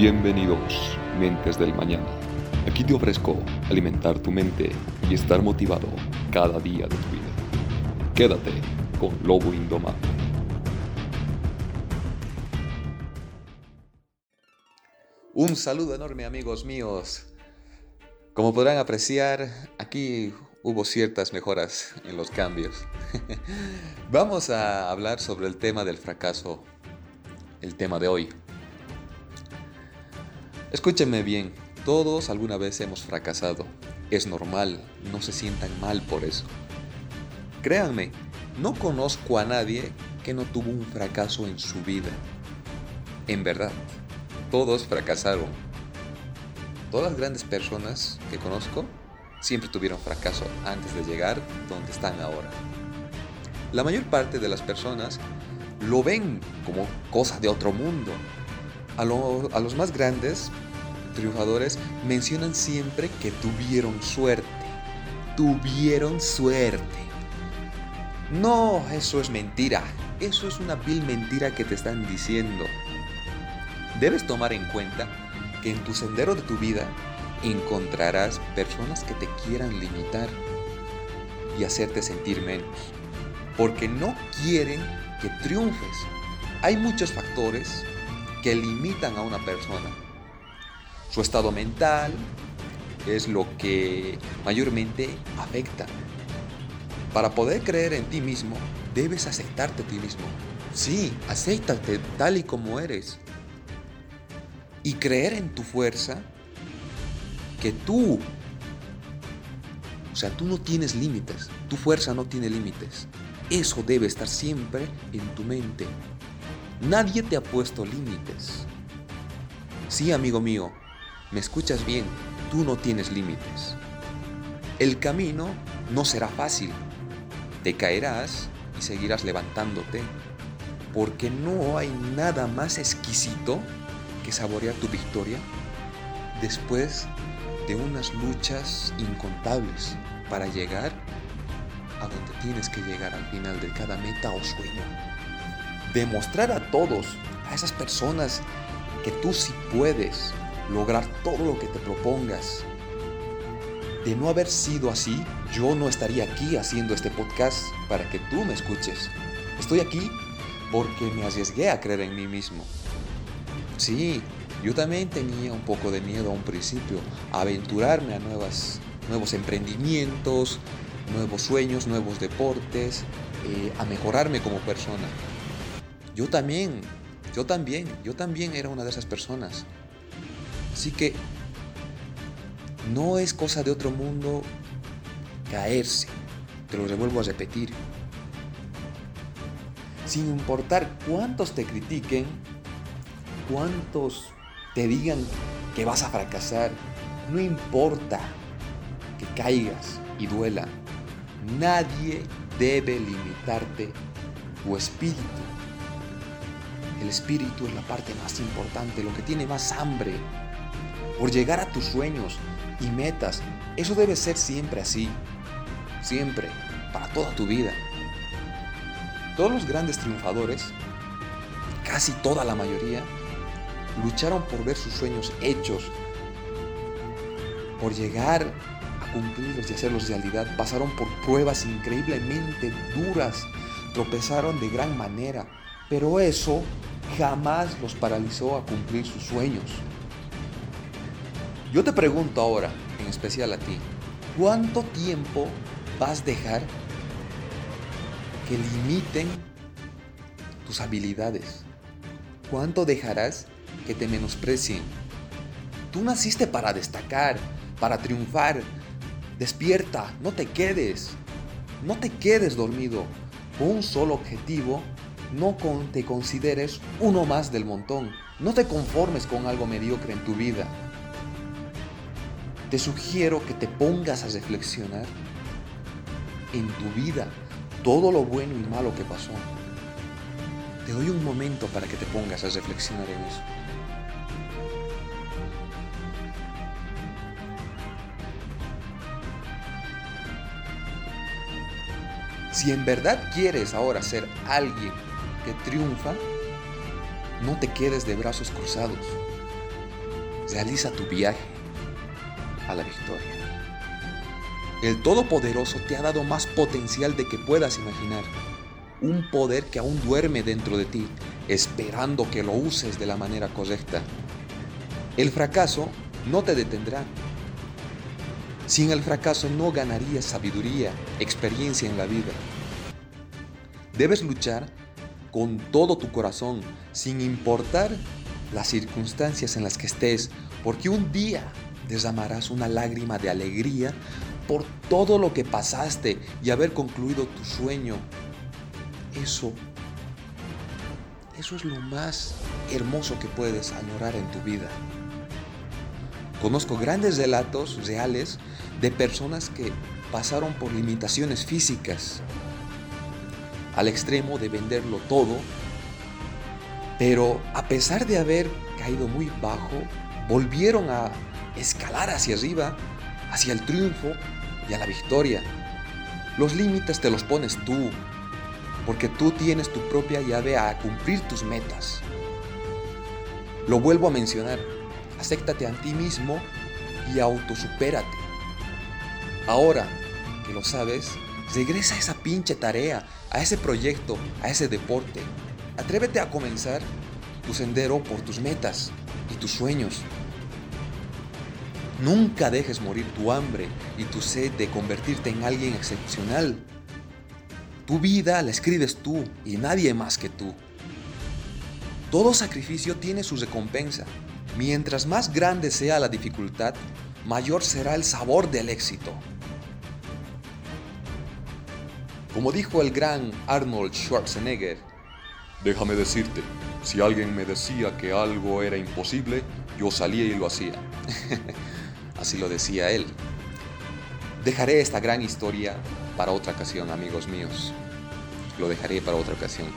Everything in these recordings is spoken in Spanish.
Bienvenidos, mentes del mañana. Aquí te ofrezco alimentar tu mente y estar motivado cada día de tu vida. Quédate con Lobo Indomable. Un saludo enorme amigos míos. Como podrán apreciar, aquí hubo ciertas mejoras en los cambios. Vamos a hablar sobre el tema del fracaso, el tema de hoy. Escúchenme bien, todos alguna vez hemos fracasado. Es normal, no se sientan mal por eso. Créanme, no conozco a nadie que no tuvo un fracaso en su vida. En verdad, todos fracasaron. Todas las grandes personas que conozco siempre tuvieron fracaso antes de llegar donde están ahora. La mayor parte de las personas lo ven como cosa de otro mundo. A, los más grandes triunfadores mencionan siempre que tuvieron suerte. Tuvieron suerte. No, eso es mentira. Eso es una vil mentira que te están diciendo. Debes tomar en cuenta que en tu sendero de tu vida encontrarás personas que te quieran limitar y hacerte sentir menos, porque no quieren que triunfes. Hay muchos factores que limitan a una persona. Su estado mental es lo que mayormente afecta. Para poder creer en ti mismo, debes aceptarte a ti mismo. Sí, acéptate tal y como eres y creer en tu fuerza que tú, o sea, tú no tienes límites, tu fuerza no tiene límites. Eso debe estar siempre en tu mente. Nadie te ha puesto límites. Sí, amigo mío, me escuchas bien, tú no tienes límites. El camino no será fácil. Te caerás y seguirás levantándote, porque no hay nada más exquisito saborear tu victoria después de unas luchas incontables para llegar a donde tienes que llegar al final de cada meta o sueño. Demostrar a todos, a esas personas, que tú sí puedes lograr todo lo que te propongas. De no haber sido así, yo no estaría aquí haciendo este podcast para que tú me escuches. Estoy aquí porque me arriesgué a creer en mí mismo. Sí, yo también tenía un poco de miedo a un principio, a aventurarme a nuevas, nuevos emprendimientos, nuevos sueños, nuevos deportes, eh, a mejorarme como persona. Yo también, yo también, yo también era una de esas personas. Así que no es cosa de otro mundo caerse, te lo revuelvo a repetir. Sin importar cuántos te critiquen, cuántos te digan que vas a fracasar, no importa que caigas y duela, nadie debe limitarte tu espíritu. El espíritu es la parte más importante, lo que tiene más hambre por llegar a tus sueños y metas. Eso debe ser siempre así, siempre, para toda tu vida. Todos los grandes triunfadores, casi toda la mayoría, lucharon por ver sus sueños hechos, por llegar a cumplirlos y hacerlos realidad. Pasaron por pruebas increíblemente duras, tropezaron de gran manera, pero eso jamás los paralizó a cumplir sus sueños. Yo te pregunto ahora, en especial a ti, ¿cuánto tiempo vas a dejar que limiten tus habilidades? ¿Cuánto dejarás que te menosprecien. Tú naciste para destacar, para triunfar. Despierta, no te quedes. No te quedes dormido con un solo objetivo. No te consideres uno más del montón. No te conformes con algo mediocre en tu vida. Te sugiero que te pongas a reflexionar en tu vida todo lo bueno y malo que pasó. Te doy un momento para que te pongas a reflexionar en eso. Si en verdad quieres ahora ser alguien que triunfa, no te quedes de brazos cruzados. realiza tu viaje a la victoria. El Todopoderoso te ha dado más potencial de que puedas imaginar. Un poder que aún duerme dentro de ti, esperando que lo uses de la manera correcta. El fracaso no te detendrá. Sin el fracaso no ganarías sabiduría, experiencia en la vida. Debes luchar con todo tu corazón, sin importar las circunstancias en las que estés, porque un día derramarás una lágrima de alegría por todo lo que pasaste y haber concluido tu sueño. Eso, eso es lo más hermoso que puedes añorar en tu vida. Conozco grandes relatos reales de personas que pasaron por limitaciones físicas al extremo de venderlo todo, pero a pesar de haber caído muy bajo, volvieron a escalar hacia arriba, hacia el triunfo y a la victoria. Los límites te los pones tú, porque tú tienes tu propia llave a cumplir tus metas. Lo vuelvo a mencionar, acéptate a ti mismo y autosupérate. Ahora que lo sabes, regresa a esa pinche tarea, a ese proyecto, a ese deporte. Atrévete a comenzar tu sendero por tus metas y tus sueños. Nunca dejes morir tu hambre y tu sed de convertirte en alguien excepcional. Tu vida la escribes tú y nadie más que tú. Todo sacrificio tiene su recompensa. Mientras más grande sea la dificultad, mayor será el sabor del éxito. Como dijo el gran Arnold Schwarzenegger, déjame decirte, si alguien me decía que algo era imposible, yo salía y lo hacía. Así lo decía él. Dejaré esta gran historia para otra ocasión, amigos míos. Lo dejaré para otra ocasión.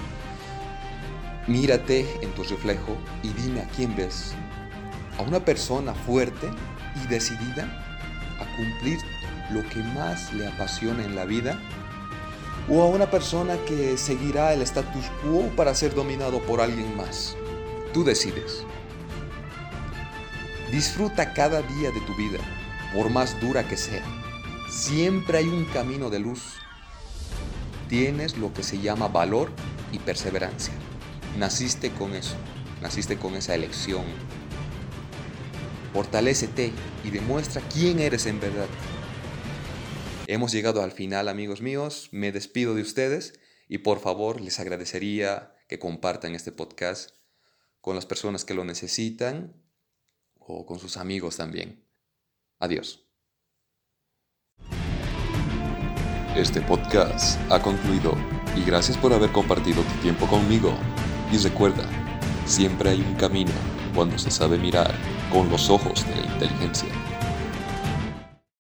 Mírate en tu reflejo y dime a quién ves a una persona fuerte y decidida a cumplir lo que más le apasiona en la vida o a una persona que seguirá el status quo para ser dominado por alguien más. Tú decides. Disfruta cada día de tu vida, por más dura que sea. Siempre hay un camino de luz. Tienes lo que se llama valor y perseverancia. Naciste con eso, naciste con esa elección, Fortalécete y demuestra quién eres en verdad. Hemos llegado al final, amigos míos. Me despido de ustedes y por favor les agradecería que compartan este podcast con las personas que lo necesitan o con sus amigos también. Adiós. Este podcast ha concluido y gracias por haber compartido tu tiempo conmigo. Y recuerda, siempre hay un camino cuando se sabe mirar con los ojos de la inteligencia.